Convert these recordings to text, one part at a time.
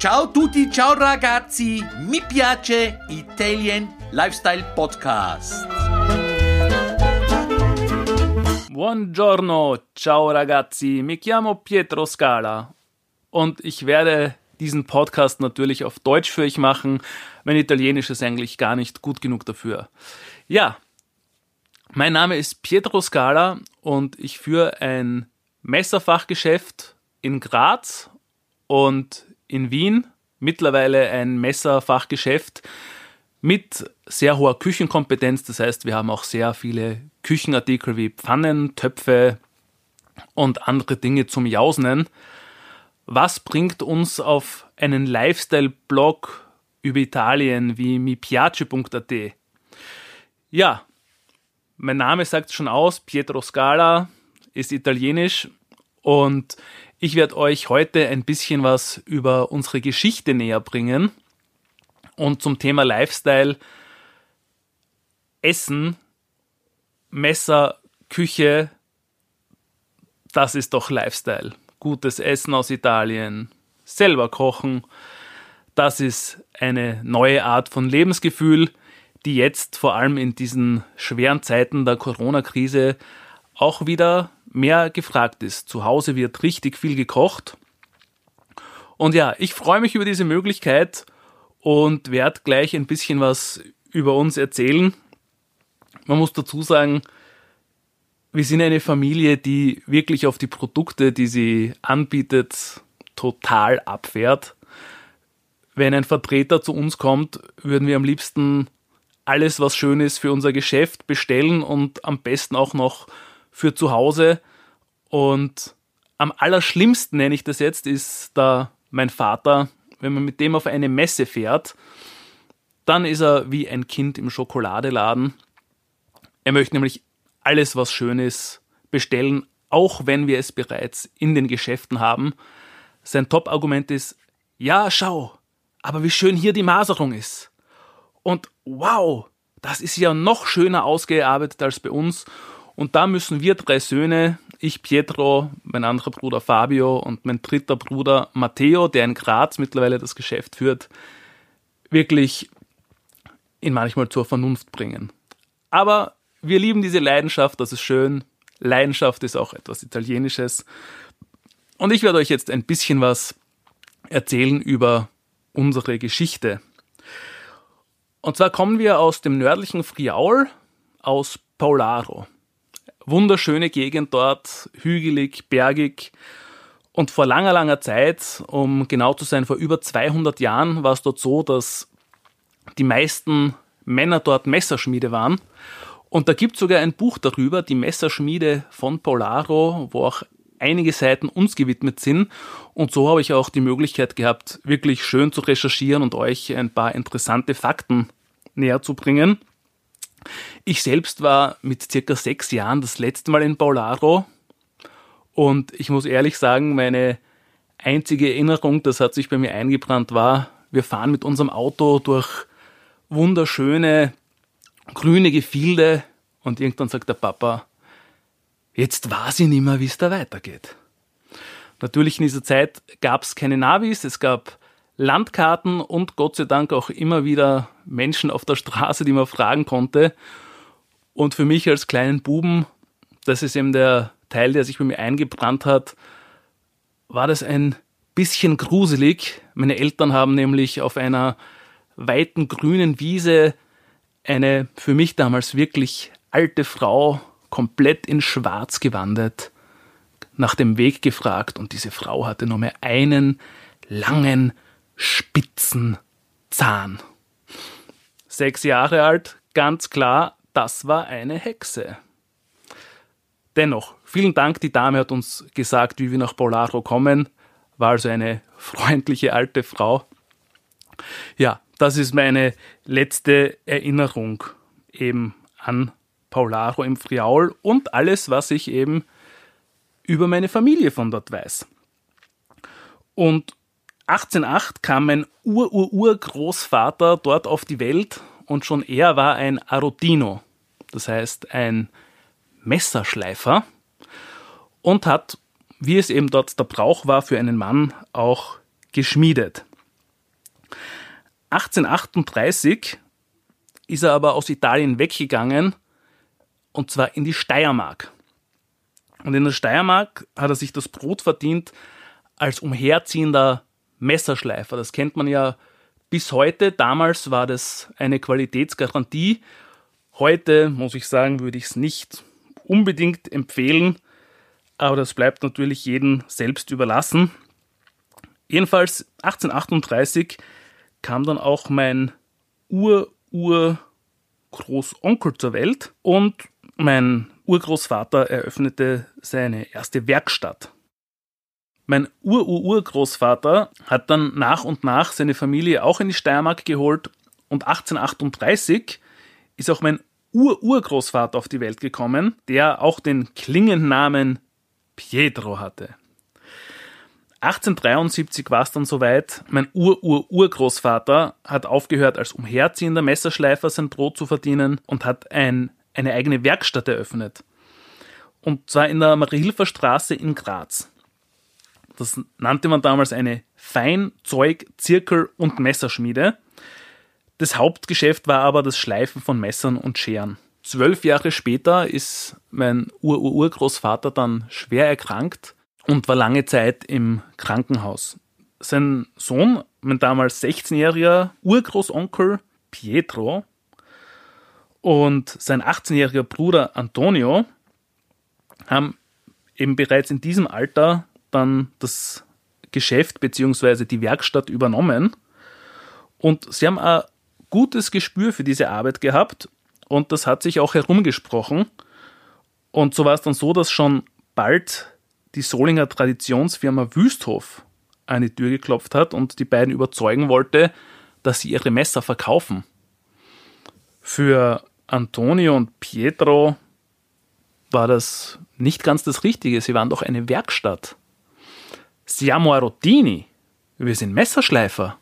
Ciao tutti, ciao ragazzi, mi piace Italian Lifestyle Podcast. Buongiorno, ciao ragazzi, mi chiamo Pietro Scala und ich werde diesen Podcast natürlich auf Deutsch für euch machen. Mein Italienisch ist eigentlich gar nicht gut genug dafür. Ja, mein Name ist Pietro Scala und ich führe ein Messerfachgeschäft in Graz und in Wien mittlerweile ein Messerfachgeschäft mit sehr hoher Küchenkompetenz. Das heißt, wir haben auch sehr viele Küchenartikel wie Pfannen, Töpfe und andere Dinge zum Jausnen. Was bringt uns auf einen Lifestyle-Blog über Italien wie mipiace.at? Ja, mein Name sagt schon aus, Pietro Scala ist italienisch und ich werde euch heute ein bisschen was über unsere Geschichte näher bringen und zum Thema Lifestyle, Essen, Messer, Küche, das ist doch Lifestyle. Gutes Essen aus Italien, selber kochen, das ist eine neue Art von Lebensgefühl, die jetzt vor allem in diesen schweren Zeiten der Corona-Krise auch wieder mehr gefragt ist. Zu Hause wird richtig viel gekocht. Und ja, ich freue mich über diese Möglichkeit und werde gleich ein bisschen was über uns erzählen. Man muss dazu sagen, wir sind eine Familie, die wirklich auf die Produkte, die sie anbietet, total abfährt. Wenn ein Vertreter zu uns kommt, würden wir am liebsten alles, was schön ist, für unser Geschäft bestellen und am besten auch noch für zu Hause. Und am allerschlimmsten nenne ich das jetzt, ist da mein Vater. Wenn man mit dem auf eine Messe fährt, dann ist er wie ein Kind im Schokoladeladen. Er möchte nämlich alles, was schön ist, bestellen, auch wenn wir es bereits in den Geschäften haben. Sein Top-Argument ist, ja, schau, aber wie schön hier die Maserung ist. Und wow, das ist ja noch schöner ausgearbeitet als bei uns. Und da müssen wir drei Söhne, ich Pietro, mein anderer Bruder Fabio und mein dritter Bruder Matteo, der in Graz mittlerweile das Geschäft führt, wirklich ihn manchmal zur Vernunft bringen. Aber wir lieben diese Leidenschaft, das ist schön. Leidenschaft ist auch etwas Italienisches. Und ich werde euch jetzt ein bisschen was erzählen über unsere Geschichte. Und zwar kommen wir aus dem nördlichen Friaul, aus Paularo. Wunderschöne Gegend dort, hügelig, bergig. Und vor langer, langer Zeit, um genau zu sein, vor über 200 Jahren, war es dort so, dass die meisten Männer dort Messerschmiede waren. Und da gibt es sogar ein Buch darüber, die Messerschmiede von Polaro, wo auch einige Seiten uns gewidmet sind. Und so habe ich auch die Möglichkeit gehabt, wirklich schön zu recherchieren und euch ein paar interessante Fakten näher zu bringen. Ich selbst war mit circa sechs Jahren das letzte Mal in Paularo und ich muss ehrlich sagen, meine einzige Erinnerung, das hat sich bei mir eingebrannt, war, wir fahren mit unserem Auto durch wunderschöne grüne Gefilde und irgendwann sagt der Papa, jetzt weiß ich nicht mehr, wie es da weitergeht. Natürlich in dieser Zeit gab es keine Navis, es gab Landkarten und Gott sei Dank auch immer wieder Menschen auf der Straße, die man fragen konnte. Und für mich als kleinen Buben, das ist eben der Teil, der sich bei mir eingebrannt hat, war das ein bisschen gruselig. Meine Eltern haben nämlich auf einer weiten grünen Wiese eine für mich damals wirklich alte Frau komplett in Schwarz gewandet, nach dem Weg gefragt und diese Frau hatte nur mehr einen langen, spitzen Zahn. Sechs Jahre alt, ganz klar, das war eine Hexe. Dennoch, vielen Dank, die Dame hat uns gesagt, wie wir nach Polaro kommen, war also eine freundliche alte Frau. Ja, das ist meine letzte Erinnerung eben an Paularo im Friaul und alles, was ich eben über meine Familie von dort weiß. Und 1808 kam mein Ur-Ur-Urgroßvater dort auf die Welt und schon er war ein Arotino, das heißt ein Messerschleifer und hat, wie es eben dort der Brauch war für einen Mann, auch geschmiedet. 1838 ist er aber aus Italien weggegangen und zwar in die Steiermark. Und in der Steiermark hat er sich das Brot verdient als umherziehender Messerschleifer. Das kennt man ja bis heute. Damals war das eine Qualitätsgarantie. Heute, muss ich sagen, würde ich es nicht unbedingt empfehlen, aber das bleibt natürlich jedem selbst überlassen. Jedenfalls 1838 kam dann auch mein Ur-Ur-Großonkel zur Welt und mein Urgroßvater eröffnete seine erste Werkstatt. Mein Ur-Ur-Urgroßvater hat dann nach und nach seine Familie auch in die Steiermark geholt und 1838 ist auch mein Ur-Urgroßvater auf die Welt gekommen, der auch den Klingennamen Pietro hatte. 1873 war es dann soweit, mein Ur-Ur-Urgroßvater hat aufgehört, als umherziehender Messerschleifer sein Brot zu verdienen und hat ein eine eigene Werkstatt eröffnet. Und zwar in der Mariehilfer Straße in Graz. Das nannte man damals eine Fein-, Zeug-, Zirkel- und Messerschmiede. Das Hauptgeschäft war aber das Schleifen von Messern und Scheren. Zwölf Jahre später ist mein Ur-Urgroßvater dann schwer erkrankt und war lange Zeit im Krankenhaus. Sein Sohn, mein damals 16-jähriger Urgroßonkel Pietro, und sein 18-jähriger Bruder Antonio haben eben bereits in diesem Alter dann das Geschäft bzw. die Werkstatt übernommen. Und sie haben ein gutes Gespür für diese Arbeit gehabt und das hat sich auch herumgesprochen. Und so war es dann so, dass schon bald die Solinger Traditionsfirma Wüsthof an die Tür geklopft hat und die beiden überzeugen wollte, dass sie ihre Messer verkaufen. Für Antonio und Pietro war das nicht ganz das Richtige. Sie waren doch eine Werkstatt. Siamo Arrotini. Wir sind Messerschleifer.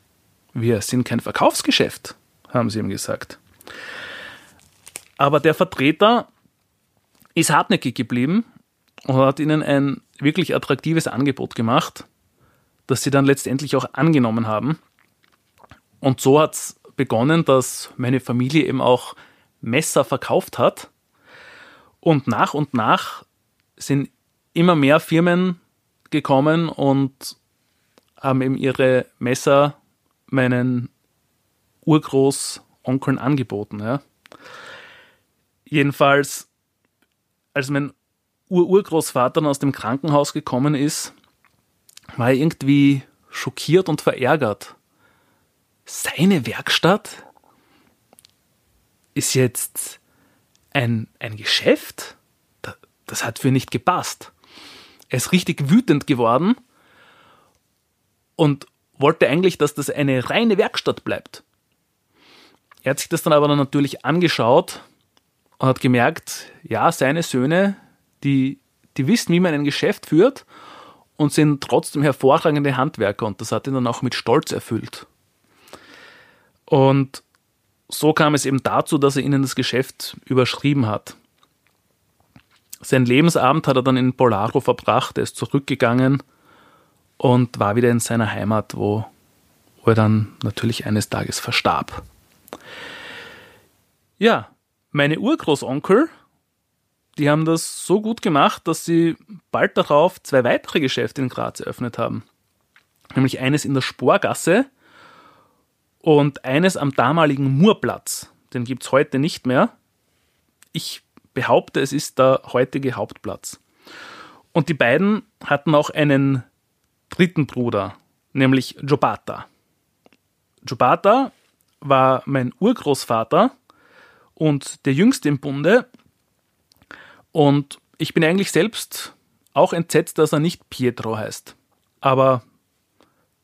Wir sind kein Verkaufsgeschäft, haben sie ihm gesagt. Aber der Vertreter ist hartnäckig geblieben und hat ihnen ein wirklich attraktives Angebot gemacht, das sie dann letztendlich auch angenommen haben. Und so hat es begonnen, dass meine Familie eben auch Messer verkauft hat. Und nach und nach sind immer mehr Firmen gekommen und haben eben ihre Messer meinen Urgroßonkeln angeboten. Ja. Jedenfalls, als mein Ururgroßvater aus dem Krankenhaus gekommen ist, war er irgendwie schockiert und verärgert. Seine Werkstatt? ist jetzt ein, ein Geschäft? Das hat für nicht gepasst. Er ist richtig wütend geworden und wollte eigentlich, dass das eine reine Werkstatt bleibt. Er hat sich das dann aber dann natürlich angeschaut und hat gemerkt, ja, seine Söhne, die, die wissen, wie man ein Geschäft führt und sind trotzdem hervorragende Handwerker und das hat ihn dann auch mit Stolz erfüllt. Und so kam es eben dazu, dass er ihnen das Geschäft überschrieben hat. Sein Lebensabend hat er dann in Polaro verbracht, er ist zurückgegangen und war wieder in seiner Heimat, wo, wo er dann natürlich eines Tages verstarb. Ja, meine Urgroßonkel, die haben das so gut gemacht, dass sie bald darauf zwei weitere Geschäfte in Graz eröffnet haben. Nämlich eines in der Sporgasse und eines am damaligen Murplatz. Den gibt es heute nicht mehr. Ich behaupte, es ist der heutige Hauptplatz. Und die beiden hatten auch einen dritten Bruder, nämlich Jobata. Jobata war mein Urgroßvater und der jüngste im Bunde. Und ich bin eigentlich selbst auch entsetzt, dass er nicht Pietro heißt. Aber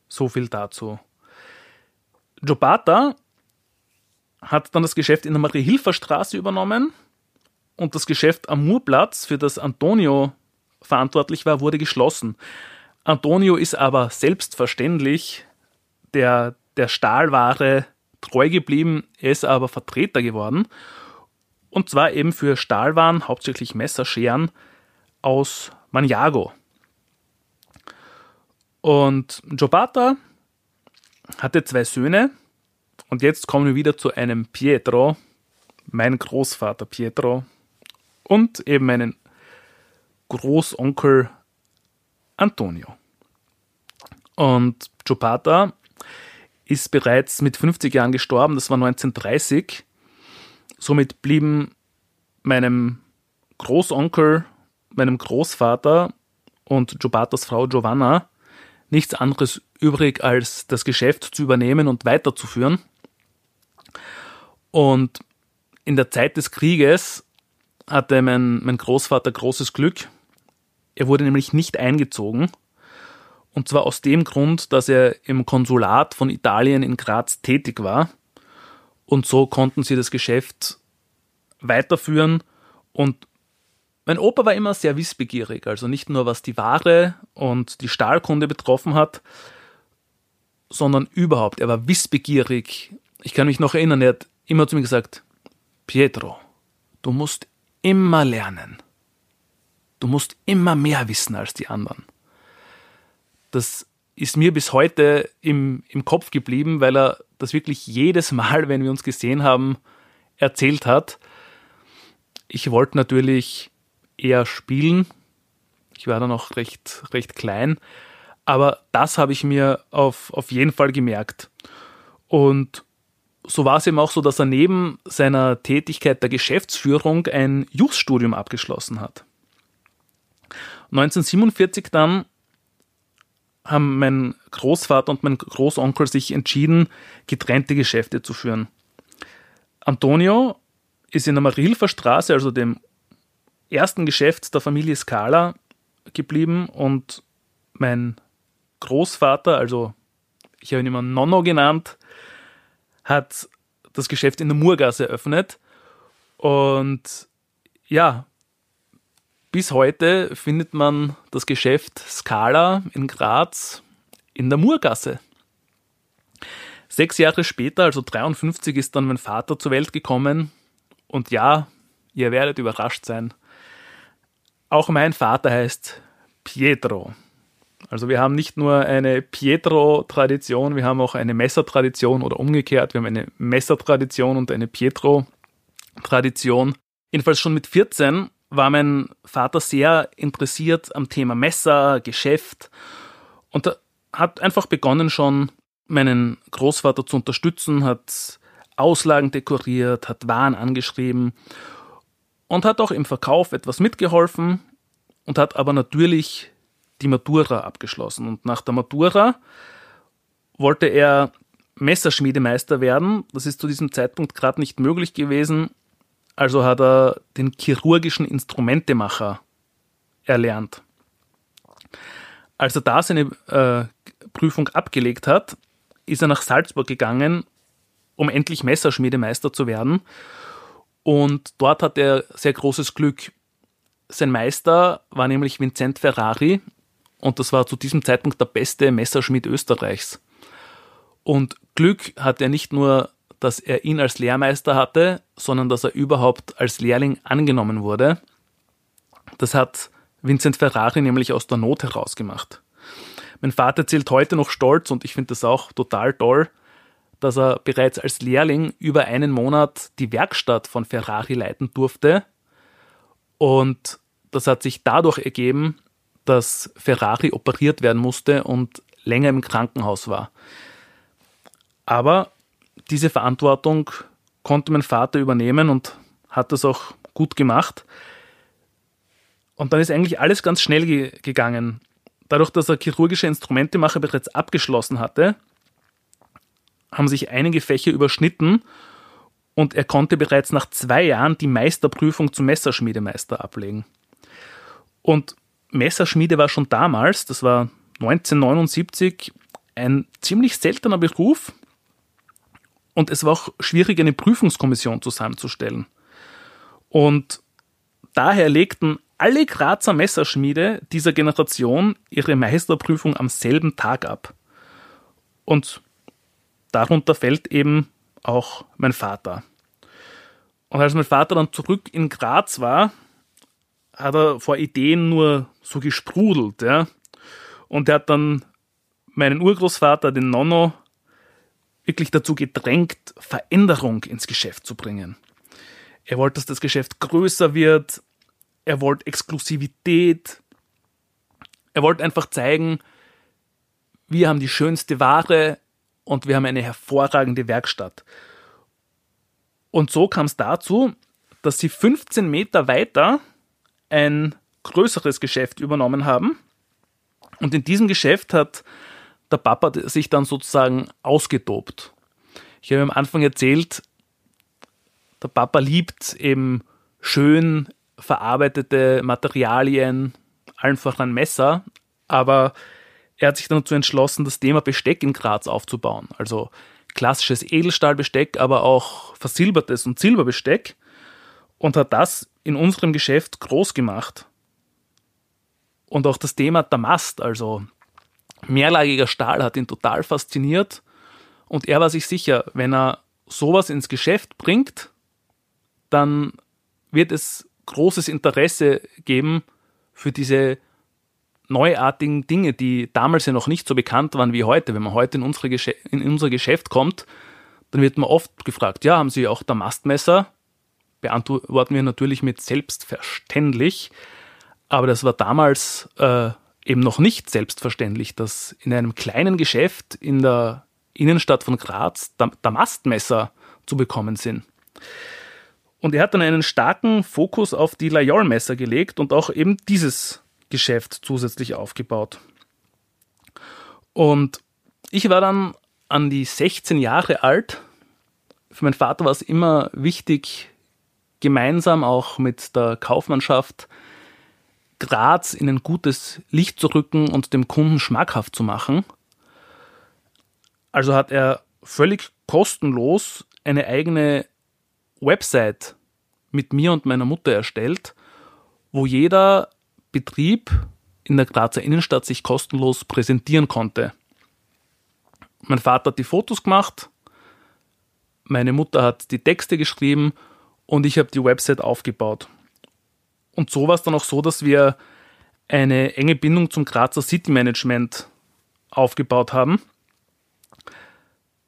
so viel dazu. Jobata hat dann das Geschäft in der Marie-Hilfer-Straße übernommen und das Geschäft am Murplatz, für das Antonio verantwortlich war, wurde geschlossen. Antonio ist aber selbstverständlich der, der Stahlware treu geblieben, er ist aber Vertreter geworden. Und zwar eben für Stahlwaren, hauptsächlich Messerscheren aus Maniago. Und Jobata hatte zwei Söhne und jetzt kommen wir wieder zu einem Pietro, mein Großvater Pietro und eben meinen Großonkel Antonio. Und Giopata ist bereits mit 50 Jahren gestorben, das war 1930. Somit blieben meinem Großonkel, meinem Großvater und Giopatas Frau Giovanna nichts anderes übrig, als das Geschäft zu übernehmen und weiterzuführen. Und in der Zeit des Krieges hatte mein, mein Großvater großes Glück. Er wurde nämlich nicht eingezogen. Und zwar aus dem Grund, dass er im Konsulat von Italien in Graz tätig war. Und so konnten sie das Geschäft weiterführen. Und mein Opa war immer sehr wissbegierig, also nicht nur was die Ware und die Stahlkunde betroffen hat, sondern überhaupt. Er war wissbegierig. Ich kann mich noch erinnern, er hat immer zu mir gesagt, Pietro, du musst immer lernen. Du musst immer mehr wissen als die anderen. Das ist mir bis heute im, im Kopf geblieben, weil er das wirklich jedes Mal, wenn wir uns gesehen haben, erzählt hat. Ich wollte natürlich eher spielen. Ich war da noch recht, recht klein. Aber das habe ich mir auf, auf jeden Fall gemerkt. Und so war es eben auch so, dass er neben seiner Tätigkeit der Geschäftsführung ein Jus-Studium abgeschlossen hat. 1947 dann haben mein Großvater und mein Großonkel sich entschieden, getrennte Geschäfte zu führen. Antonio ist in der Marilfer Straße, also dem ersten Geschäft der Familie Scala, geblieben und mein Großvater, also ich habe ihn immer Nonno genannt, hat das Geschäft in der Murgasse eröffnet. Und ja, bis heute findet man das Geschäft Scala in Graz in der Murgasse. Sechs Jahre später, also 53, ist dann mein Vater zur Welt gekommen. Und ja, ihr werdet überrascht sein. Auch mein Vater heißt Pietro. Also wir haben nicht nur eine Pietro-Tradition, wir haben auch eine Messer-Tradition oder umgekehrt, wir haben eine Messer-Tradition und eine Pietro-Tradition. Jedenfalls schon mit 14 war mein Vater sehr interessiert am Thema Messer, Geschäft und hat einfach begonnen schon meinen Großvater zu unterstützen, hat Auslagen dekoriert, hat Waren angeschrieben und hat auch im Verkauf etwas mitgeholfen und hat aber natürlich die Matura abgeschlossen. Und nach der Matura wollte er Messerschmiedemeister werden. Das ist zu diesem Zeitpunkt gerade nicht möglich gewesen. Also hat er den chirurgischen Instrumentemacher erlernt. Als er da seine äh, Prüfung abgelegt hat, ist er nach Salzburg gegangen, um endlich Messerschmiedemeister zu werden. Und dort hat er sehr großes Glück. Sein Meister war nämlich Vincent Ferrari, und das war zu diesem Zeitpunkt der beste Messerschmied Österreichs. Und Glück hat er nicht nur, dass er ihn als Lehrmeister hatte, sondern dass er überhaupt als Lehrling angenommen wurde. Das hat Vincent Ferrari nämlich aus der Not herausgemacht. Mein Vater zählt heute noch stolz und ich finde das auch total toll, dass er bereits als Lehrling über einen Monat die Werkstatt von Ferrari leiten durfte. Und das hat sich dadurch ergeben, dass Ferrari operiert werden musste und länger im Krankenhaus war. Aber diese Verantwortung konnte mein Vater übernehmen und hat das auch gut gemacht. Und dann ist eigentlich alles ganz schnell ge gegangen. Dadurch, dass er chirurgische Instrumentemacher bereits abgeschlossen hatte, haben sich einige Fächer überschnitten und er konnte bereits nach zwei Jahren die Meisterprüfung zum Messerschmiedemeister ablegen. Und Messerschmiede war schon damals, das war 1979, ein ziemlich seltener Beruf und es war auch schwierig, eine Prüfungskommission zusammenzustellen. Und daher legten alle Grazer Messerschmiede dieser Generation ihre Meisterprüfung am selben Tag ab. Und darunter fällt eben auch mein Vater. Und als mein Vater dann zurück in Graz war, hat er vor Ideen nur so gesprudelt, ja. Und er hat dann meinen Urgroßvater, den Nonno, wirklich dazu gedrängt, Veränderung ins Geschäft zu bringen. Er wollte, dass das Geschäft größer wird. Er wollte Exklusivität. Er wollte einfach zeigen, wir haben die schönste Ware und wir haben eine hervorragende Werkstatt. Und so kam es dazu, dass sie 15 Meter weiter ein größeres Geschäft übernommen haben. Und in diesem Geschäft hat der Papa sich dann sozusagen ausgetobt. Ich habe am Anfang erzählt, der Papa liebt eben schön verarbeitete Materialien, einfach ein Messer, aber er hat sich dann dazu entschlossen, das Thema Besteck in Graz aufzubauen. Also klassisches Edelstahlbesteck, aber auch versilbertes und Silberbesteck und hat das in unserem Geschäft groß gemacht. Und auch das Thema Damast, also mehrlagiger Stahl, hat ihn total fasziniert. Und er war sich sicher, wenn er sowas ins Geschäft bringt, dann wird es großes Interesse geben für diese neuartigen Dinge, die damals ja noch nicht so bekannt waren wie heute. Wenn man heute in, unsere in unser Geschäft kommt, dann wird man oft gefragt, ja, haben Sie auch Damastmesser? Beantworten wir natürlich mit selbstverständlich. Aber das war damals äh, eben noch nicht selbstverständlich, dass in einem kleinen Geschäft in der Innenstadt von Graz Damastmesser zu bekommen sind. Und er hat dann einen starken Fokus auf die Layol-Messer gelegt und auch eben dieses Geschäft zusätzlich aufgebaut. Und ich war dann an die 16 Jahre alt. Für meinen Vater war es immer wichtig, gemeinsam auch mit der Kaufmannschaft Graz in ein gutes Licht zu rücken und dem Kunden schmackhaft zu machen. Also hat er völlig kostenlos eine eigene Website mit mir und meiner Mutter erstellt, wo jeder Betrieb in der Grazer Innenstadt sich kostenlos präsentieren konnte. Mein Vater hat die Fotos gemacht, meine Mutter hat die Texte geschrieben und ich habe die Website aufgebaut. Und so war es dann auch so, dass wir eine enge Bindung zum Grazer City Management aufgebaut haben,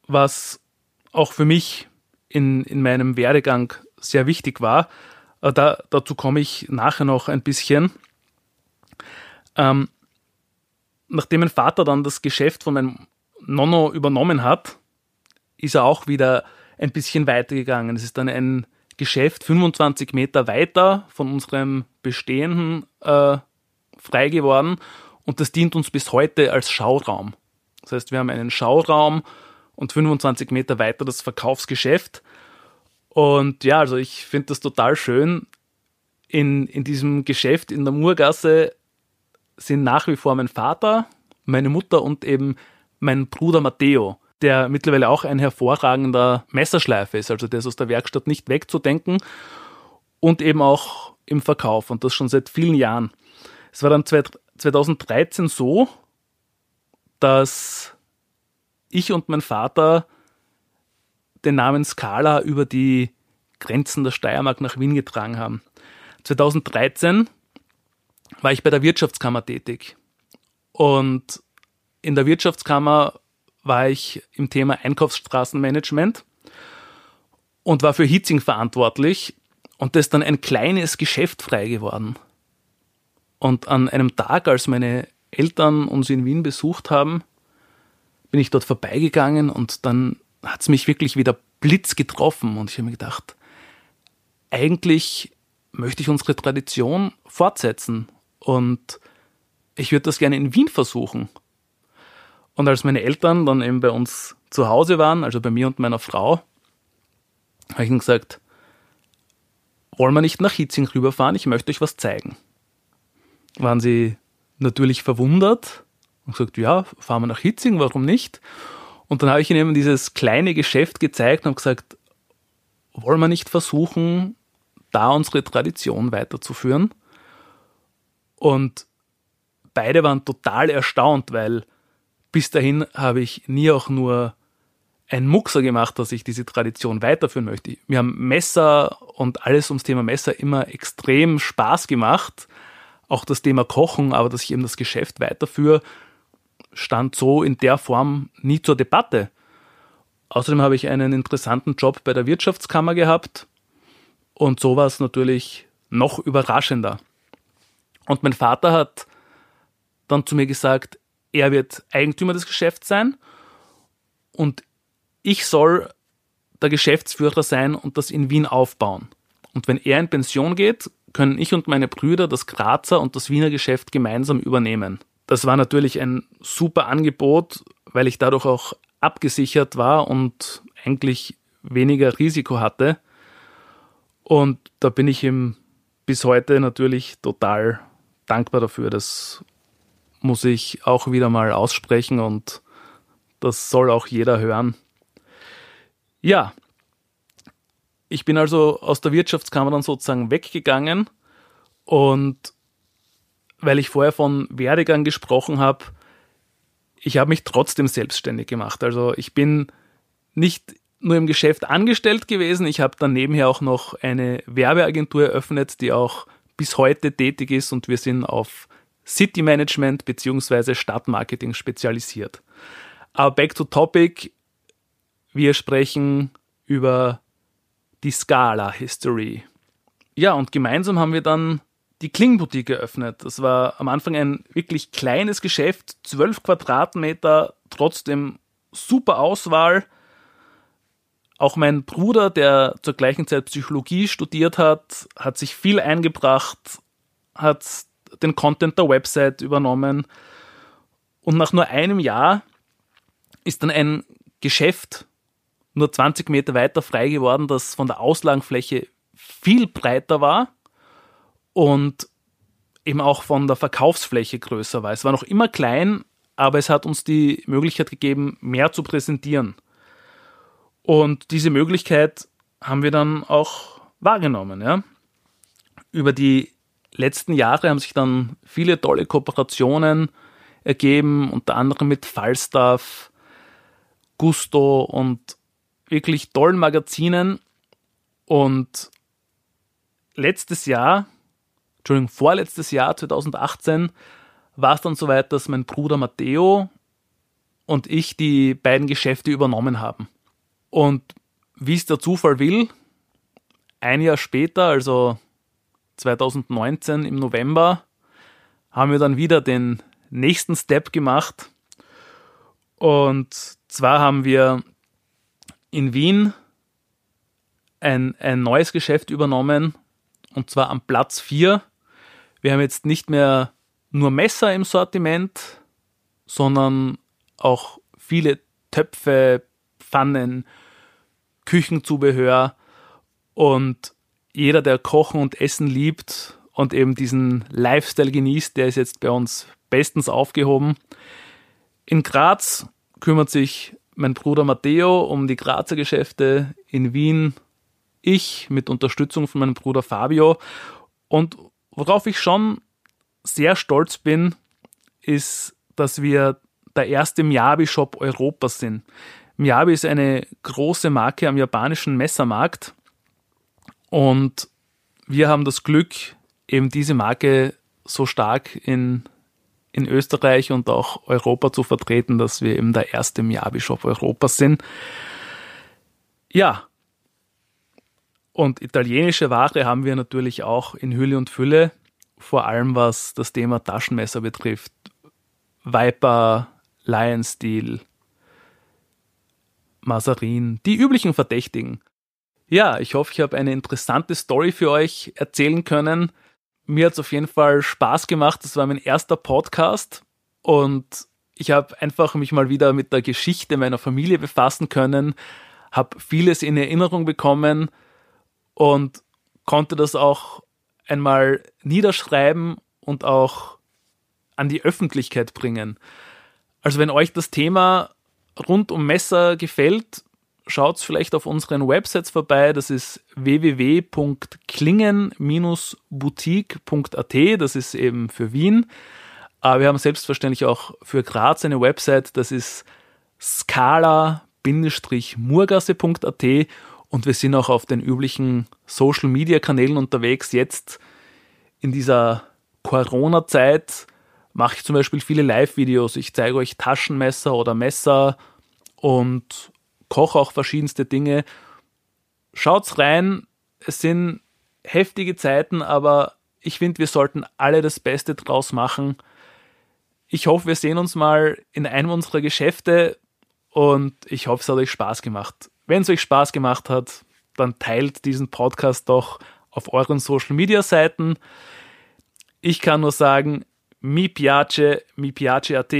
was auch für mich in, in meinem Werdegang sehr wichtig war. Äh, da, dazu komme ich nachher noch ein bisschen. Ähm, nachdem mein Vater dann das Geschäft von meinem Nonno übernommen hat, ist er auch wieder ein bisschen weitergegangen. Es ist dann ein Geschäft 25 Meter weiter von unserem bestehenden äh, frei geworden und das dient uns bis heute als Schauraum. Das heißt, wir haben einen Schauraum und 25 Meter weiter das Verkaufsgeschäft. Und ja, also ich finde das total schön. In, in diesem Geschäft in der Murgasse sind nach wie vor mein Vater, meine Mutter und eben mein Bruder Matteo der mittlerweile auch ein hervorragender Messerschleifer ist. Also der ist aus der Werkstatt nicht wegzudenken und eben auch im Verkauf und das schon seit vielen Jahren. Es war dann 2013 so, dass ich und mein Vater den Namen Scala über die Grenzen der Steiermark nach Wien getragen haben. 2013 war ich bei der Wirtschaftskammer tätig. Und in der Wirtschaftskammer war ich im Thema Einkaufsstraßenmanagement und war für Hitzing verantwortlich und das ist dann ein kleines Geschäft frei geworden. Und an einem Tag, als meine Eltern uns in Wien besucht haben, bin ich dort vorbeigegangen und dann hat es mich wirklich wieder blitz getroffen und ich habe mir gedacht, eigentlich möchte ich unsere Tradition fortsetzen und ich würde das gerne in Wien versuchen. Und als meine Eltern dann eben bei uns zu Hause waren, also bei mir und meiner Frau, habe ich ihnen gesagt, wollen wir nicht nach Hitzing rüberfahren, ich möchte euch was zeigen. Waren sie natürlich verwundert und gesagt, ja, fahren wir nach Hitzing, warum nicht? Und dann habe ich ihnen eben dieses kleine Geschäft gezeigt und gesagt, wollen wir nicht versuchen, da unsere Tradition weiterzuführen? Und beide waren total erstaunt, weil bis dahin habe ich nie auch nur ein Muxer gemacht, dass ich diese Tradition weiterführen möchte. Mir haben Messer und alles ums Thema Messer immer extrem Spaß gemacht. Auch das Thema Kochen, aber dass ich eben das Geschäft weiterführe, stand so in der Form nie zur Debatte. Außerdem habe ich einen interessanten Job bei der Wirtschaftskammer gehabt und so war es natürlich noch überraschender. Und mein Vater hat dann zu mir gesagt, er wird Eigentümer des Geschäfts sein und ich soll der Geschäftsführer sein und das in Wien aufbauen. Und wenn er in Pension geht, können ich und meine Brüder das Grazer und das Wiener Geschäft gemeinsam übernehmen. Das war natürlich ein super Angebot, weil ich dadurch auch abgesichert war und eigentlich weniger Risiko hatte. Und da bin ich ihm bis heute natürlich total dankbar dafür. Das muss ich auch wieder mal aussprechen und das soll auch jeder hören. Ja, ich bin also aus der Wirtschaftskammer dann sozusagen weggegangen und weil ich vorher von Werdegang gesprochen habe, ich habe mich trotzdem selbstständig gemacht. Also ich bin nicht nur im Geschäft angestellt gewesen, ich habe dann nebenher auch noch eine Werbeagentur eröffnet, die auch bis heute tätig ist und wir sind auf City Management bzw. Stadtmarketing spezialisiert. Aber back to topic, wir sprechen über die Scala History. Ja, und gemeinsam haben wir dann die Klingenboutique eröffnet. Das war am Anfang ein wirklich kleines Geschäft, 12 Quadratmeter, trotzdem super Auswahl. Auch mein Bruder, der zur gleichen Zeit Psychologie studiert hat, hat sich viel eingebracht, hat den Content der Website übernommen. Und nach nur einem Jahr ist dann ein Geschäft nur 20 Meter weiter frei geworden, das von der Auslagenfläche viel breiter war und eben auch von der Verkaufsfläche größer war. Es war noch immer klein, aber es hat uns die Möglichkeit gegeben, mehr zu präsentieren. Und diese Möglichkeit haben wir dann auch wahrgenommen. Ja. Über die letzten Jahre haben sich dann viele tolle Kooperationen ergeben, unter anderem mit Falstaff, Gusto und wirklich tollen Magazinen. Und letztes Jahr, Entschuldigung, vorletztes Jahr, 2018, war es dann soweit, dass mein Bruder Matteo und ich die beiden Geschäfte übernommen haben. Und wie es der Zufall will, ein Jahr später, also 2019 im November, haben wir dann wieder den nächsten Step gemacht. Und zwar haben wir in Wien ein, ein neues Geschäft übernommen, und zwar am Platz 4. Wir haben jetzt nicht mehr nur Messer im Sortiment, sondern auch viele Töpfe, Pfannen, Küchenzubehör und jeder, der Kochen und Essen liebt und eben diesen Lifestyle genießt, der ist jetzt bei uns bestens aufgehoben. In Graz kümmert sich mein Bruder Matteo um die Grazer Geschäfte, in Wien ich mit Unterstützung von meinem Bruder Fabio. Und worauf ich schon sehr stolz bin, ist, dass wir der erste Miyabi-Shop Europas sind. Miyabi ist eine große Marke am japanischen Messermarkt und wir haben das Glück, eben diese Marke so stark in, in Österreich und auch Europa zu vertreten, dass wir eben der erste Miyabi-Shop Europas sind. Ja, und italienische Ware haben wir natürlich auch in Hülle und Fülle, vor allem was das Thema Taschenmesser betrifft. Viper, Lion Steel, Mazarin, die üblichen Verdächtigen. Ja, ich hoffe, ich habe eine interessante Story für euch erzählen können. Mir hat es auf jeden Fall Spaß gemacht. Das war mein erster Podcast und ich habe einfach mich mal wieder mit der Geschichte meiner Familie befassen können, habe vieles in Erinnerung bekommen und konnte das auch einmal niederschreiben und auch an die Öffentlichkeit bringen. Also wenn euch das Thema rund um Messer gefällt, schaut vielleicht auf unseren Websites vorbei. Das ist www.klingen-boutique.at. Das ist eben für Wien. Aber wir haben selbstverständlich auch für Graz eine Website. Das ist scala-murgasse.at. Und wir sind auch auf den üblichen Social Media Kanälen unterwegs. Jetzt in dieser Corona-Zeit mache ich zum Beispiel viele Live-Videos. Ich zeige euch Taschenmesser oder Messer und koche auch verschiedenste Dinge. Schaut's rein, es sind heftige Zeiten, aber ich finde, wir sollten alle das Beste draus machen. Ich hoffe, wir sehen uns mal in einem unserer Geschäfte und ich hoffe, es hat euch Spaß gemacht. Wenn es euch Spaß gemacht hat, dann teilt diesen Podcast doch auf euren Social Media Seiten. Ich kann nur sagen, mi piace, mi piace.at.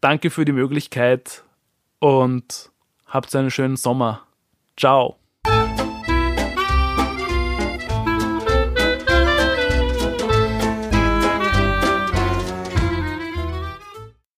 Danke für die Möglichkeit und habt einen schönen Sommer. Ciao.